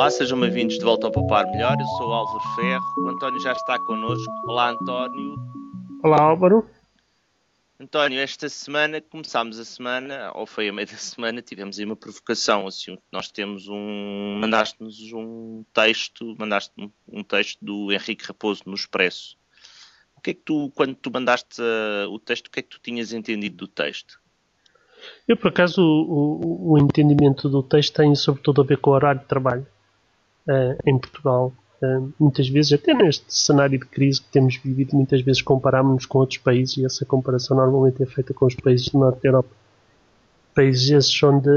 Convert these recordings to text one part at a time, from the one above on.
Olá, sejam bem-vindos de volta ao Papar Melhor. Eu sou o Álvaro Ferro. O António já está connosco. Olá, António. Olá, Álvaro. António, esta semana começámos a semana, ou foi a meio da semana, tivemos aí uma provocação. Assim, nós temos um. Mandaste-nos um texto, mandaste um texto do Henrique Raposo no Expresso. O que é que tu, quando tu mandaste uh, o texto, o que é que tu tinhas entendido do texto? Eu, por acaso, o, o, o entendimento do texto tem sobretudo a ver com o horário de trabalho uh, em Portugal. Uh, muitas vezes, até neste cenário de crise que temos vivido, muitas vezes comparamos-nos com outros países e essa comparação normalmente é feita com os países do norte da Europa. Países esses onde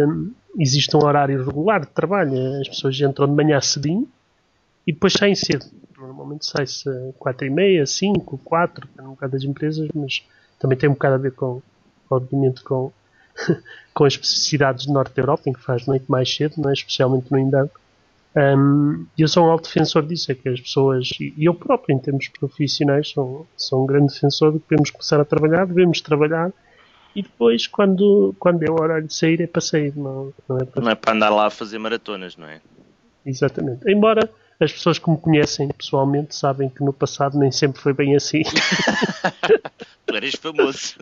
existe um horário regular de trabalho. As pessoas entram de manhã cedinho e depois saem cedo. Normalmente sai-se 4 e meia, 5, 4, um bocado das empresas, mas também tem um bocado a ver com, obviamente, com, com as especificidades do norte da Europa, em que faz noite mais cedo, não é? especialmente no inverno. Um, eu sou um alto defensor disso, é que as pessoas, e eu próprio, em termos profissionais, sou, sou um grande defensor de que devemos começar a trabalhar, devemos trabalhar, e depois, quando, quando é o horário de sair, é para sair, não, não, é, para... não é para andar lá a fazer maratonas, não é? Exatamente. Embora as pessoas que me conhecem pessoalmente sabem que no passado nem sempre foi bem assim. tu eres famoso.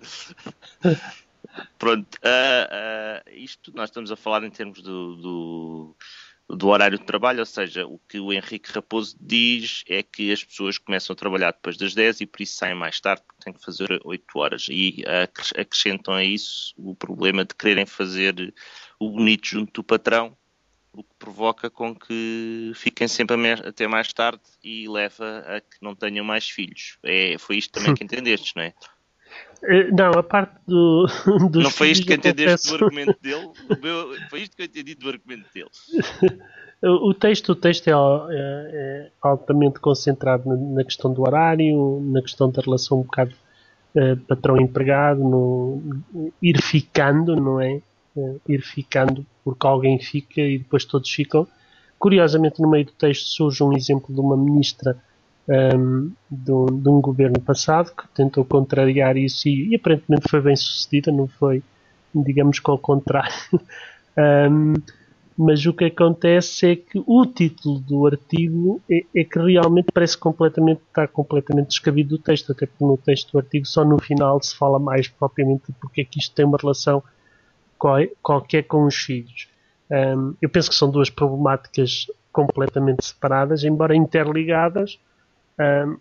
Pronto, uh, uh, isto nós estamos a falar em termos do, do do horário de trabalho, ou seja, o que o Henrique Raposo diz é que as pessoas começam a trabalhar depois das 10 e por isso saem mais tarde, porque têm que fazer 8 horas. E acrescentam a isso o problema de quererem fazer o bonito junto do patrão, o que provoca com que fiquem sempre até mais tarde e leva a que não tenham mais filhos. É, foi isto também que entendestes, não é? Eh, não, a parte do. Não foi isto que entendeste do argumento dele? Meu, foi isto que eu entendi do argumento dele. o texto, o texto é, é, é altamente concentrado na, questão do horário, na questão da relação um bocado uh, patrão-empregado, no ir ficando, não é? Uh, ir ficando porque alguém fica e depois todos ficam. Curiosamente, no meio do texto surge um exemplo de uma ministra um, de, um, de, um, governo passado que tentou contrariar isso e, e, aparentemente foi bem sucedida, não foi, digamos ao contrário. um, mas o que acontece é que o título do artigo é, é, que realmente parece completamente está completamente descabido do texto, até porque no texto do artigo só no final se fala mais propriamente de porque é que isto tem uma relação qualquer com os filhos. Eu penso que são duas problemáticas completamente separadas, embora interligadas,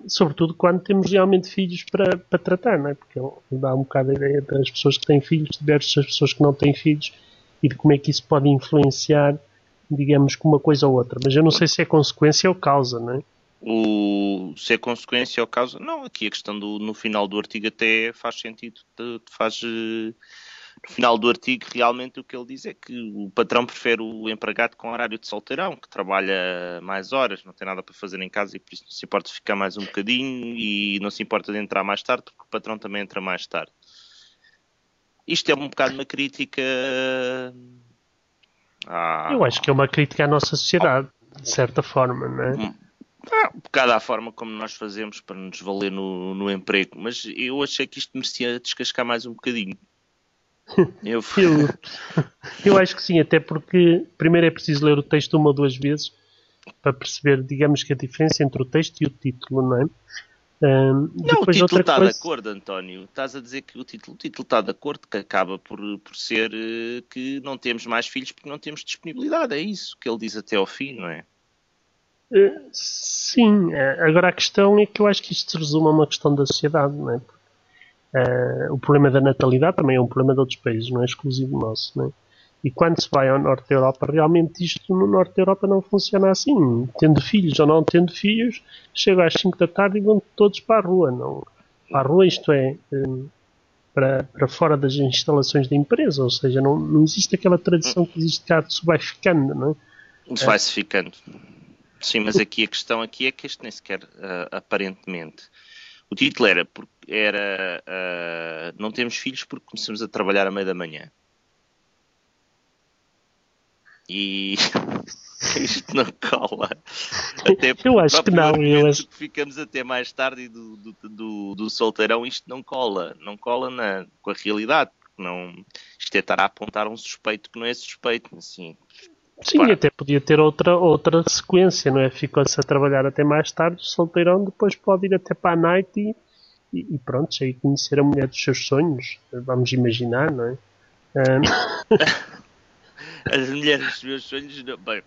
sobretudo quando temos realmente filhos para, para tratar, não é? porque dá um bocado a ideia das pessoas que têm filhos versus as pessoas que não têm filhos e de como é que isso pode influenciar, digamos, com uma coisa ou outra. Mas eu não sei se é consequência ou causa, não é? O, se é consequência ou causa, não, aqui a questão do no final do artigo até faz sentido, faz uh, no final do artigo, realmente o que ele diz é que o patrão prefere o empregado com horário de solteirão, que trabalha mais horas, não tem nada para fazer em casa e por isso não se importa de ficar mais um bocadinho e não se importa de entrar mais tarde, porque o patrão também entra mais tarde. Isto é um bocado uma crítica. À... Eu acho que é uma crítica à nossa sociedade, de certa forma, não é? Um, ah, um bocado à forma como nós fazemos para nos valer no, no emprego, mas eu achei que isto merecia descascar mais um bocadinho. Eu... eu... eu acho que sim, até porque primeiro é preciso ler o texto uma ou duas vezes para perceber, digamos que a diferença entre o texto e o título, não é? Um, não, o título está coisa... de acordo, António. Estás a dizer que o título, o título está de acordo, que acaba por, por ser uh, que não temos mais filhos porque não temos disponibilidade. É isso que ele diz até ao fim, não é? Uh, sim, uh, agora a questão é que eu acho que isto se resume a uma questão da sociedade, não é? Uh, o problema da natalidade também é um problema de outros países, não é exclusivo nosso. Não é? E quando se vai ao norte da Europa, realmente isto no norte da Europa não funciona assim. Tendo filhos ou não tendo filhos, chega às 5 da tarde e vão todos para a rua. Não, para a rua, isto é, um, para, para fora das instalações da empresa. Ou seja, não, não existe aquela tradição que existe cá de se vai ficando. Não é? Se vai-se ficando. Sim, mas aqui a questão aqui é que este nem sequer, uh, aparentemente, o título era, era uh, Não temos filhos porque começamos a trabalhar à meia da manhã. E isto não cola. Até eu acho que não. Eu acho... que ficamos até mais tarde do, do, do, do, solteirão, isto não cola. Não cola na, com a realidade. Porque não, isto é estar a apontar um suspeito que não é suspeito. Assim, Sim, Pá. até podia ter outra, outra sequência, não é? Ficou-se a trabalhar até mais tarde, solteirão, depois pode ir até para a night e, e, e pronto, aí conhecer a mulher dos seus sonhos, vamos imaginar, não é? Um... As mulheres dos meus sonhos, não, bem,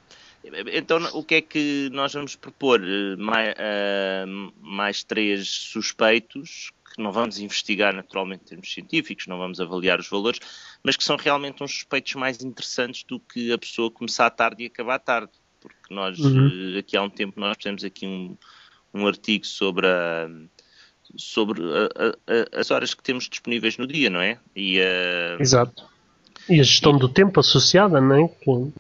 então, o que é que nós vamos propor? Mais, uh, mais três suspeitos que não vamos investigar naturalmente em termos científicos, não vamos avaliar os valores, mas que são realmente uns suspeitos mais interessantes do que a pessoa começar tarde e acabar tarde. Porque nós, uhum. aqui há um tempo, nós temos aqui um, um artigo sobre, a, sobre a, a, as horas que temos disponíveis no dia, não é? E, Exato. E a gestão e, do tempo associada, não é? Que...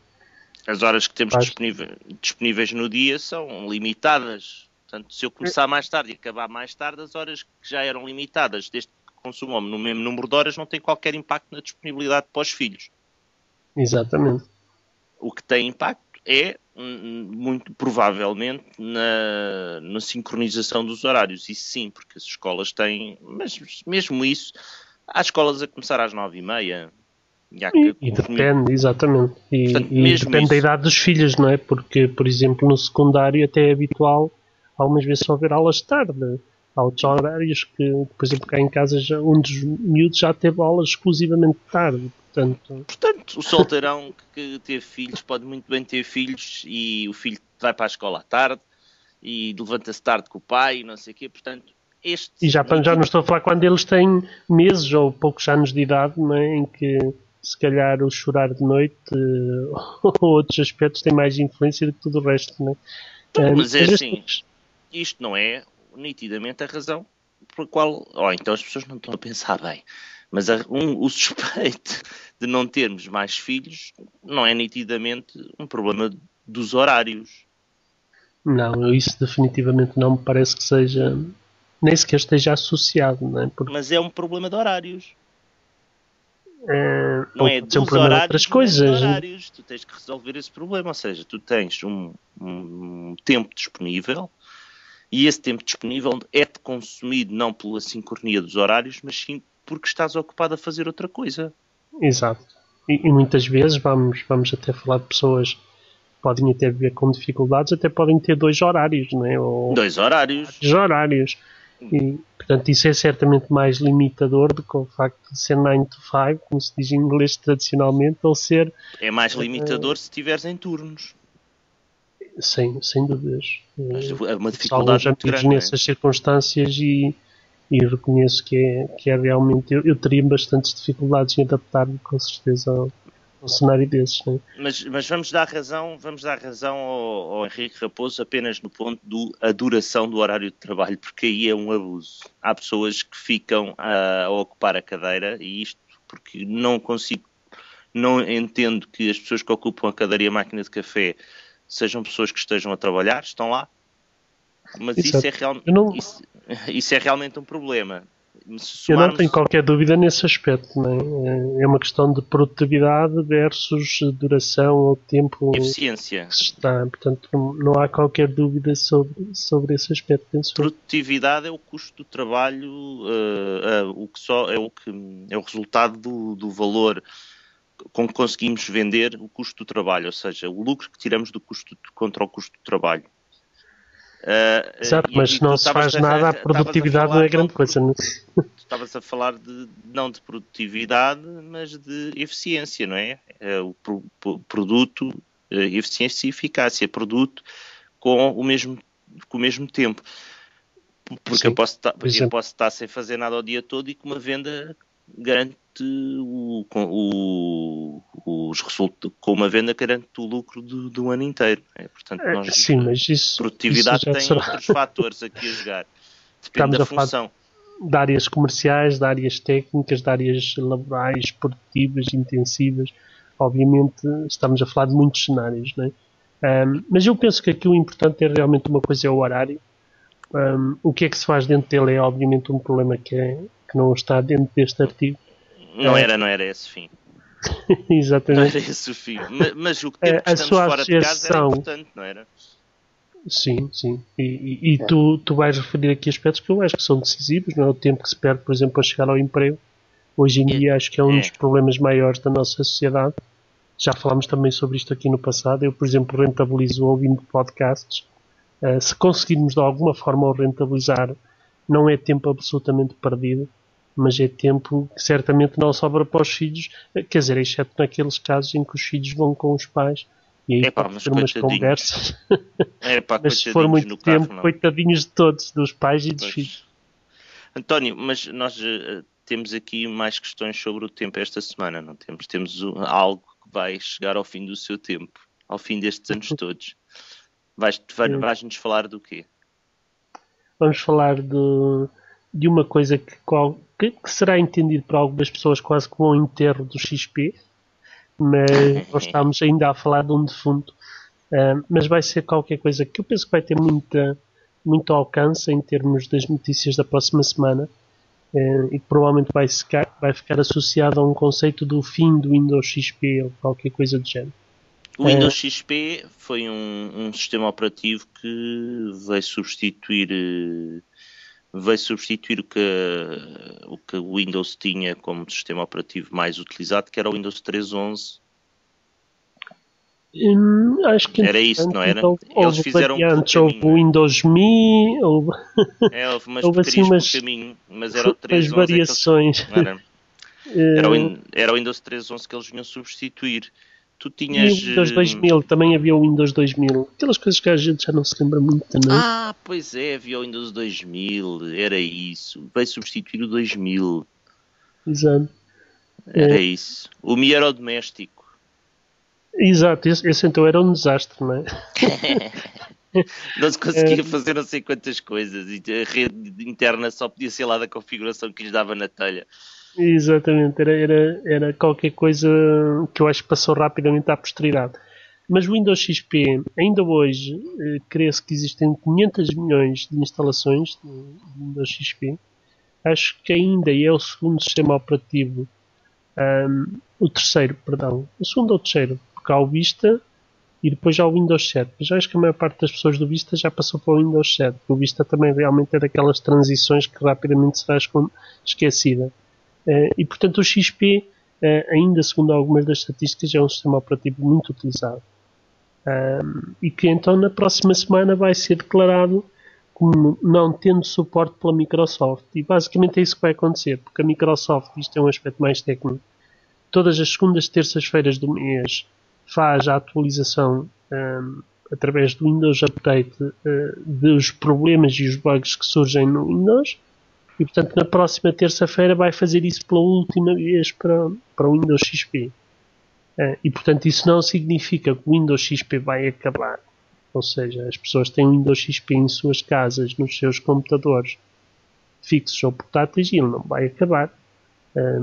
As horas que temos disponíveis, disponíveis no dia são limitadas Portanto, se eu começar mais tarde e acabar mais tarde, as horas que já eram limitadas, desde que consumo no mesmo número de horas, não tem qualquer impacto na disponibilidade para os filhos. Exatamente. O que tem impacto é, hum, muito provavelmente, na, na sincronização dos horários. Isso sim, porque as escolas têm, mas mesmo isso, há escolas a começar às nove e meia, e, e depende, exatamente. E, Portanto, e depende isso... da idade dos filhos, não é? Porque, por exemplo, no secundário até é habitual algumas vezes só ver aulas de tarde. Há outros horários que, por exemplo, cá em casa já, um dos miúdos já teve aulas exclusivamente de tarde. Portanto, portanto o solteirão que teve filhos pode muito bem ter filhos e o filho vai para a escola à tarde e levanta-se tarde com o pai e não sei o quê. Portanto, este. E já, já não estou a falar quando eles têm meses ou poucos anos de idade, é? em que se calhar o chorar de noite ou outros aspectos têm mais influência do que tudo o resto. Não é? Mas é assim isto não é nitidamente a razão por qual. Ou então as pessoas não estão a pensar bem. Mas a, um, o suspeito de não termos mais filhos não é nitidamente um problema dos horários. Não, isso definitivamente não me parece que seja. Nem sequer esteja associado, não é? Porque... Mas é um problema de horários. É, não é dos um horários, de outras coisas. horários. Tu tens que resolver esse problema. Ou seja, tu tens um, um tempo disponível e esse tempo disponível é-te consumido não pela sincronia dos horários, mas sim porque estás ocupado a fazer outra coisa. Exato. E, e muitas vezes vamos, vamos até falar de pessoas que podem até viver com dificuldades, até podem ter dois horários, não é? Ou dois horários. Dois horários. E, portanto, isso é certamente mais limitador do que o facto de ser 9 to 5, como se diz em inglês tradicionalmente, ou ser. É mais limitador uh, se estiveres em turnos. Sem, sem dúvidas. É uma dificuldade muito grande. É? nessas é? circunstâncias e, e reconheço que é, que é realmente. Eu, eu teria bastantes dificuldades em adaptar-me, com certeza, ao, ao cenário desses. É? Mas, mas vamos dar razão, vamos dar razão ao, ao Henrique Raposo apenas no ponto da duração do horário de trabalho, porque aí é um abuso. Há pessoas que ficam a, a ocupar a cadeira e isto porque não consigo, não entendo que as pessoas que ocupam a cadeira e a máquina de café sejam pessoas que estejam a trabalhar, estão lá, mas isso é, real, não... isso, isso, é realmente um problema. Somarmos... Eu não tenho qualquer dúvida nesse aspecto. É? é uma questão de produtividade versus duração ou tempo Eficiência. que se está. Portanto, não há qualquer dúvida sobre, sobre esse aspecto. Produtividade é o custo do trabalho, uh, uh, o que só é o que é o resultado do, do valor com que conseguimos vender o custo do trabalho, ou seja, o lucro que tiramos do custo contra o custo do trabalho. Uh, Exato, mas se não se faz nada, a produtividade a não é grande coisa. Não? É? Estavas a falar de, não de produtividade, mas de eficiência, não é? é o pro, pro, produto, eficiência e eficácia, produto com o mesmo, com o mesmo tempo. Porque eu posso, eu posso estar sem fazer nada o dia todo e com uma venda garante o, o, os resultados, com uma venda garante o lucro do, do ano inteiro. É, portanto, é, nós, Sim, mas isso, produtividade isso tem será... outros fatores aqui a jogar. Depende Estamos da função. de áreas comerciais, de áreas técnicas, de áreas laborais, produtivas, intensivas. Obviamente, estamos a falar de muitos cenários, não é? Um, mas eu penso que aqui o importante é realmente uma coisa é o horário. Um, o que é que se faz dentro dele é obviamente um problema que, é, que não está dentro deste artigo. Não era, não era esse fim. Exatamente. Não era esse o fim. Mas, mas o que tempo que estamos fora de casa era importante, não era? Sim, sim. E, e, e tu, tu vais referir aqui aspectos que eu acho que são decisivos, não é? O tempo que se perde, por exemplo, a chegar ao emprego. Hoje em é, dia acho que é um é. dos problemas maiores da nossa sociedade. Já falámos também sobre isto aqui no passado. Eu, por exemplo, rentabilizo ouvindo podcasts. Uh, se conseguirmos de alguma forma o rentabilizar, não é tempo absolutamente perdido, mas é tempo que certamente não sobra para os filhos, quer dizer, exceto naqueles casos em que os filhos vão com os pais e aí Epá, pode ter umas conversas. Epá, mas se for muito tempo, carro, coitadinhos de todos, dos pais e dos Pois. filhos. António, mas nós eh, temos aqui mais questões sobre o tempo esta semana, não temos? Temos o- algo que vai chegar ao fim do seu tempo, ao fim destes anos todos. Vais, vais-nos falar do quê? Vamos falar de, de uma coisa que, qual- que- que será entendido por algumas pessoas quase como um enterro do XP, mas nós estamos ainda a falar de um defunto. Ah, mas vai ser qualquer coisa que eu penso que vai ter muita, muito alcance em termos das notícias da próxima semana eh, e que provavelmente vai ficar, vai ficar associado a um conceito do fim do Windows XP ou qualquer coisa do género. O Windows XP foi um, um sistema operativo que veio substituir veio substituir o que, o que o Windows tinha como sistema operativo mais utilizado, que era o Windows 3.11. Hum, acho que Era isso, não era? Houve, Eles fizeram um variantes, caminho, houve o Windows Me, houve É, houve umas Houve assim umas- caminho, mas era o as 3.11 é eles- variações. Era, era, o, Eh, era o Windows 3.11 que eles vinham substituir. Tu E tinhas. o Windows eh, 2000, também havia o Windows 2000. Aquelas coisas que a gente já não se lembra muito também. Ah, pois é, havia o Windows 2000, era isso. Veio substituir o 2000, Exato. era É. isso. O Mi era o doméstico. Exato, esse, esse então era um desastre, não é? Não se conseguia É. fazer não sei quantas coisas e a rede interna só podia ser lá da configuração que lhes dava na telha. Exatamente, era, era, era qualquer coisa que eu acho que passou rapidamente à posteridade. Mas o Windows XP, ainda hoje, eh, crê-se que existem 500 milhões de instalações de Windows XP. Acho que ainda é o segundo sistema operativo, ahm, o terceiro, perdão, o segundo ou o terceiro, porque há o Vista e depois há o Windows 7. Mas acho que a maior parte das pessoas do Vista já passou para o Windows 7. O Vista também realmente é daquelas transições que rapidamente será esquecida. Eh, e portanto o XP, eh, ainda segundo algumas das estatísticas, é um sistema operativo muito utilizado. E que então na próxima semana vai ser declarado como não tendo suporte pela Microsoft. E basicamente é isso que vai acontecer, porque a Microsoft, isto é um aspecto mais técnico, todas as segundas terças-feiras do mês faz a atualização ahm, através do Windows Update eh, dos problemas e os bugs que surgem no Windows e portanto na próxima terça-feira vai fazer isso pela última vez para, para o Windows XP. Eh, e portanto isso não significa que o Windows XP vai acabar. Ou seja, as pessoas têm o Windows XP em suas casas, nos seus computadores fixos ou portáteis e ele não vai acabar. Eh,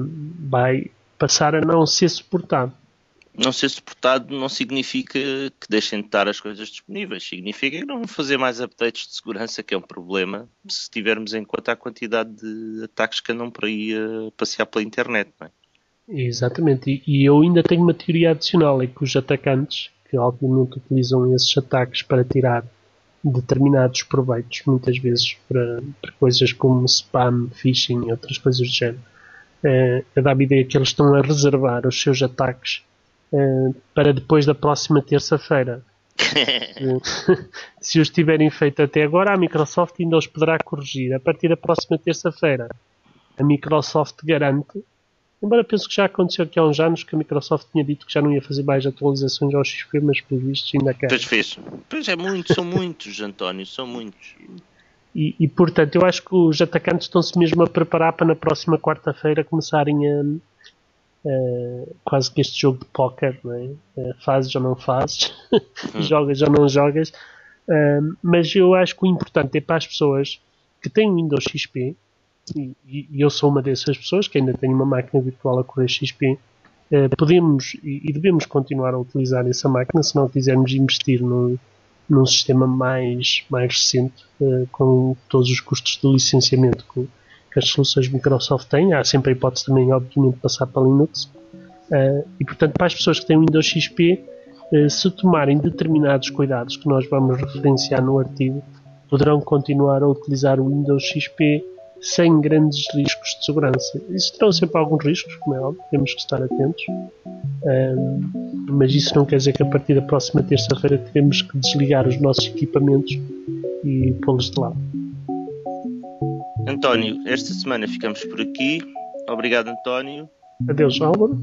vai passar a não ser suportado. Não ser suportado não significa que deixem de estar as coisas disponíveis. Significa que não vão fazer mais updates de segurança, que é um problema se tivermos em conta a quantidade de ataques que andam por aí a passear pela internet. Não é? Exatamente, e, e eu ainda tenho uma teoria adicional, é que os atacantes, que obviamente utilizam esses ataques para tirar determinados proveitos, muitas vezes para, para coisas como spam, phishing e outras coisas do género, eh, dá-me a ideia que eles estão a reservar os seus ataques eh, para depois da próxima terça-feira. Eh, Se os tiverem feito até agora, a Microsoft ainda os poderá corrigir. A partir da próxima terça-feira, a Microsoft garante Embora penso que já aconteceu aqui há uns anos que a Microsoft tinha dito que já não ia fazer mais atualizações ao XP, mas pelos vistos ainda quer. Pois fez. Pois é muito, são muitos, António, são muitos. E, e, portanto, eu acho que os atacantes estão-se mesmo a preparar para na próxima quarta-feira começarem a, a- quase que este jogo de póquer, é? Eh, fazes ou não fazes, jogas ou não jogas. Mas eu acho que o importante é para as pessoas que têm Windows XP, e, e- eu sou uma dessas pessoas que ainda tenho uma máquina virtual a correr XP, podemos e, e devemos continuar a utilizar essa máquina se não quisermos investir num, num sistema mais, mais recente, com todos os custos de licenciamento que, que as soluções Microsoft têm. Há sempre a hipótese também, obviamente, de passar para Linux. Uh, e, portanto, para as pessoas que têm Windows XP, uh, eh, se tomarem determinados cuidados que nós vamos referenciar no artigo, poderão continuar a utilizar o Windows XP sem grandes riscos de segurança. Existirão sempre alguns riscos, como é óbvio, temos que estar atentos, um, mas isso não quer dizer que a partir da próxima terça-feira teremos que desligar os nossos equipamentos e pô-los de lado. António, esta semana ficamos por aqui. Obrigado, António. Adeus, Álvaro.